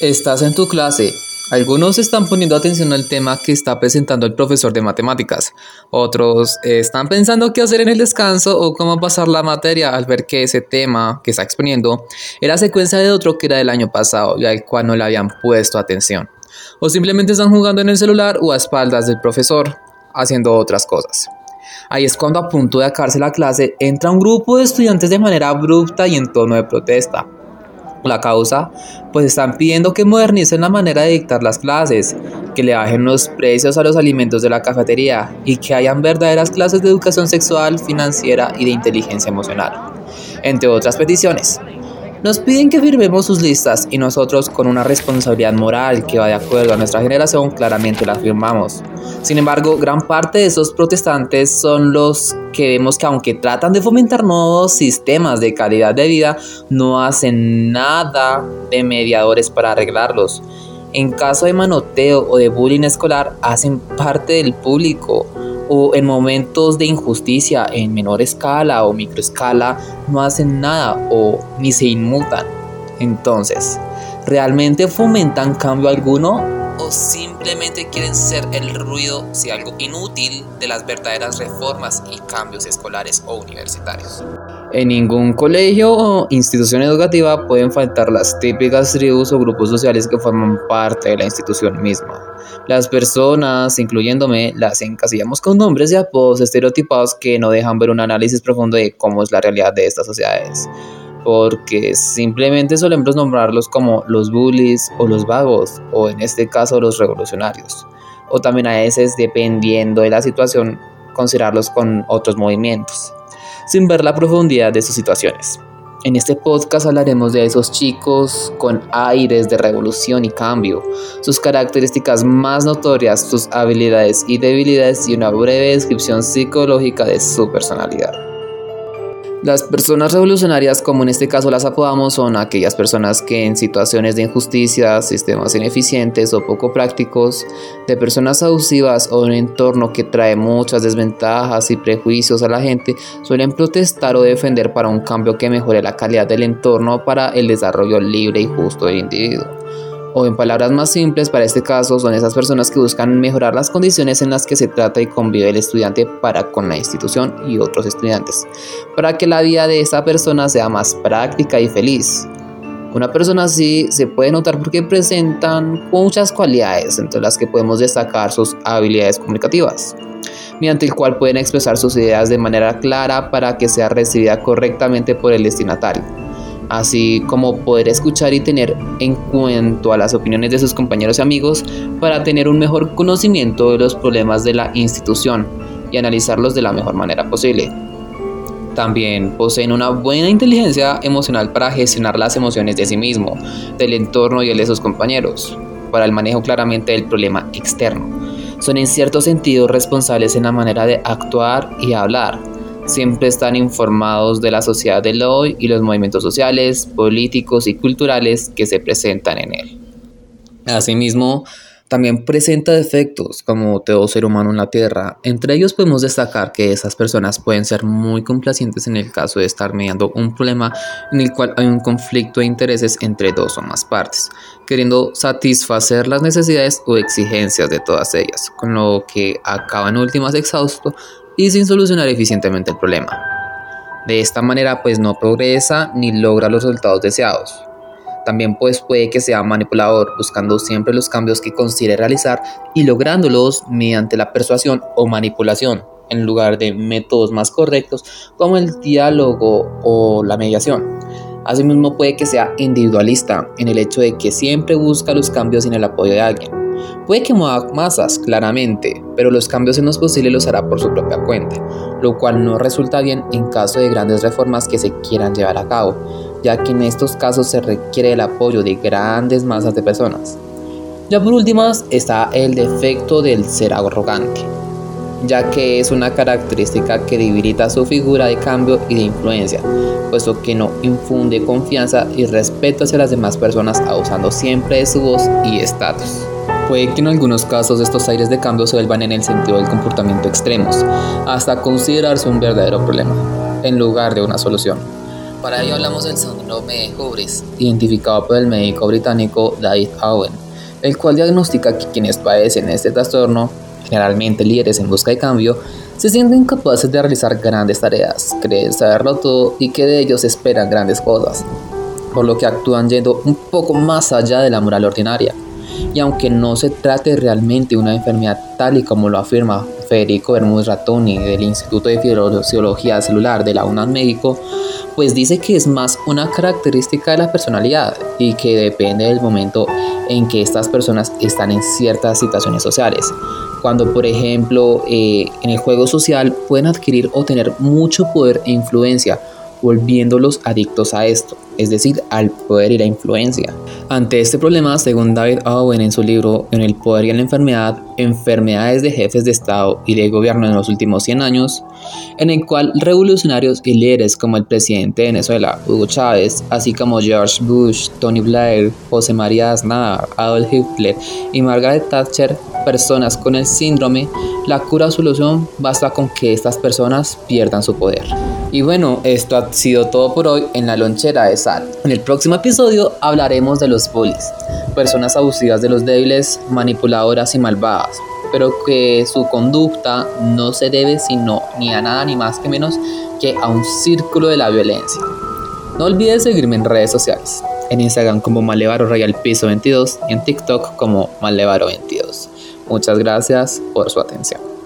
Estás en tu clase. Algunos están poniendo atención al tema que está presentando el profesor de matemáticas. Otros están pensando qué hacer en el descanso o cómo pasar la materia al ver que ese tema que está exponiendo era secuencia de otro que era del año pasado y al cual no le habían puesto atención. O simplemente están jugando en el celular o a espaldas del profesor, haciendo otras cosas. Ahí es cuando a punto de acabarse la clase entra un grupo de estudiantes de manera abrupta y en tono de protesta la causa, pues están pidiendo que modernicen la manera de dictar las clases, que le bajen los precios a los alimentos de la cafetería y que hayan verdaderas clases de educación sexual, financiera y de inteligencia emocional, entre otras peticiones. Nos piden que firmemos sus listas y nosotros con una responsabilidad moral que va de acuerdo a nuestra generación claramente la firmamos. Sin embargo, gran parte de esos protestantes son los que vemos que aunque tratan de fomentar nuevos sistemas de calidad de vida, no hacen nada de mediadores para arreglarlos. En caso de manoteo o de bullying escolar, hacen parte del público o en momentos de injusticia en menor escala o microescala no hacen nada o ni se inmutan. Entonces, ¿realmente fomentan cambio alguno o simplemente quieren ser el ruido, si algo inútil, de las verdaderas reformas y cambios escolares o universitarios? En ningún colegio o institución educativa pueden faltar las típicas tribus o grupos sociales que forman parte de la institución misma. Las personas, incluyéndome, las encasillamos con nombres y apodos estereotipados que no dejan ver un análisis profundo de cómo es la realidad de estas sociedades. Porque simplemente solemos nombrarlos como los bullies o los vagos, o en este caso los revolucionarios. O también a veces, dependiendo de la situación, considerarlos con otros movimientos sin ver la profundidad de sus situaciones. En este podcast hablaremos de esos chicos con aires de revolución y cambio, sus características más notorias, sus habilidades y debilidades y una breve descripción psicológica de su personalidad. Las personas revolucionarias, como en este caso las apodamos, son aquellas personas que en situaciones de injusticia, sistemas ineficientes o poco prácticos, de personas abusivas o un entorno que trae muchas desventajas y prejuicios a la gente, suelen protestar o defender para un cambio que mejore la calidad del entorno para el desarrollo libre y justo del individuo o en palabras más simples para este caso son esas personas que buscan mejorar las condiciones en las que se trata y convive el estudiante para con la institución y otros estudiantes, para que la vida de esa persona sea más práctica y feliz. Una persona así se puede notar porque presentan muchas cualidades, entre las que podemos destacar sus habilidades comunicativas, mediante el cual pueden expresar sus ideas de manera clara para que sea recibida correctamente por el destinatario así como poder escuchar y tener en cuenta las opiniones de sus compañeros y amigos para tener un mejor conocimiento de los problemas de la institución y analizarlos de la mejor manera posible. También poseen una buena inteligencia emocional para gestionar las emociones de sí mismo, del entorno y el de sus compañeros, para el manejo claramente del problema externo. Son en cierto sentido responsables en la manera de actuar y hablar, siempre están informados de la sociedad del hoy y los movimientos sociales, políticos y culturales que se presentan en él. Asimismo, también presenta defectos como todo ser humano en la Tierra. Entre ellos podemos destacar que esas personas pueden ser muy complacientes en el caso de estar mediando un problema en el cual hay un conflicto de intereses entre dos o más partes, queriendo satisfacer las necesidades o exigencias de todas ellas, con lo que acaba en últimas exhausto y sin solucionar eficientemente el problema. De esta manera pues no progresa ni logra los resultados deseados. También pues puede que sea manipulador, buscando siempre los cambios que considere realizar y lográndolos mediante la persuasión o manipulación, en lugar de métodos más correctos como el diálogo o la mediación. Asimismo puede que sea individualista en el hecho de que siempre busca los cambios sin el apoyo de alguien Puede que mueva masas, claramente, pero los cambios en los posibles los hará por su propia cuenta, lo cual no resulta bien en caso de grandes reformas que se quieran llevar a cabo, ya que en estos casos se requiere el apoyo de grandes masas de personas. Ya por último está el defecto del ser arrogante, ya que es una característica que debilita su figura de cambio y de influencia, puesto que no infunde confianza y respeto hacia las demás personas abusando siempre de su voz y estatus. Puede que en algunos casos estos aires de cambio se vuelvan en el sentido del comportamiento extremos, hasta considerarse un verdadero problema, en lugar de una solución. Para ello hablamos del síndrome de Hubris, identificado por el médico británico David Owen, el cual diagnostica que quienes padecen este trastorno, generalmente líderes en busca de cambio, se sienten capaces de realizar grandes tareas, creen saberlo todo y que de ellos esperan grandes cosas, por lo que actúan yendo un poco más allá de la moral ordinaria. Y aunque no se trate realmente de una enfermedad tal y como lo afirma Federico Bermúdez Ratoni del Instituto de Fisiología Celular de la UNAM México, pues dice que es más una característica de la personalidad y que depende del momento en que estas personas están en ciertas situaciones sociales. Cuando, por ejemplo, eh, en el juego social pueden adquirir o tener mucho poder e influencia volviéndolos adictos a esto, es decir, al poder y la influencia. Ante este problema, según David Owen en su libro En el poder y en la enfermedad, enfermedades de jefes de Estado y de gobierno en los últimos 100 años, en el cual revolucionarios y líderes como el presidente de Venezuela, Hugo Chávez, así como George Bush, Tony Blair, José María Aznar, Adolf Hitler y Margaret Thatcher, personas con el síndrome, la cura o solución basta con que estas personas pierdan su poder. Y bueno, esto ha sido todo por hoy en la lonchera de Sal. En el próximo episodio hablaremos de los bullies, personas abusivas de los débiles, manipuladoras y malvadas, pero que su conducta no se debe sino ni a nada ni más que menos que a un círculo de la violencia. No olvides seguirme en redes sociales, en Instagram como Malevaro Real Piso 22 y en TikTok como Malevaro 22. Muchas gracias por su atención.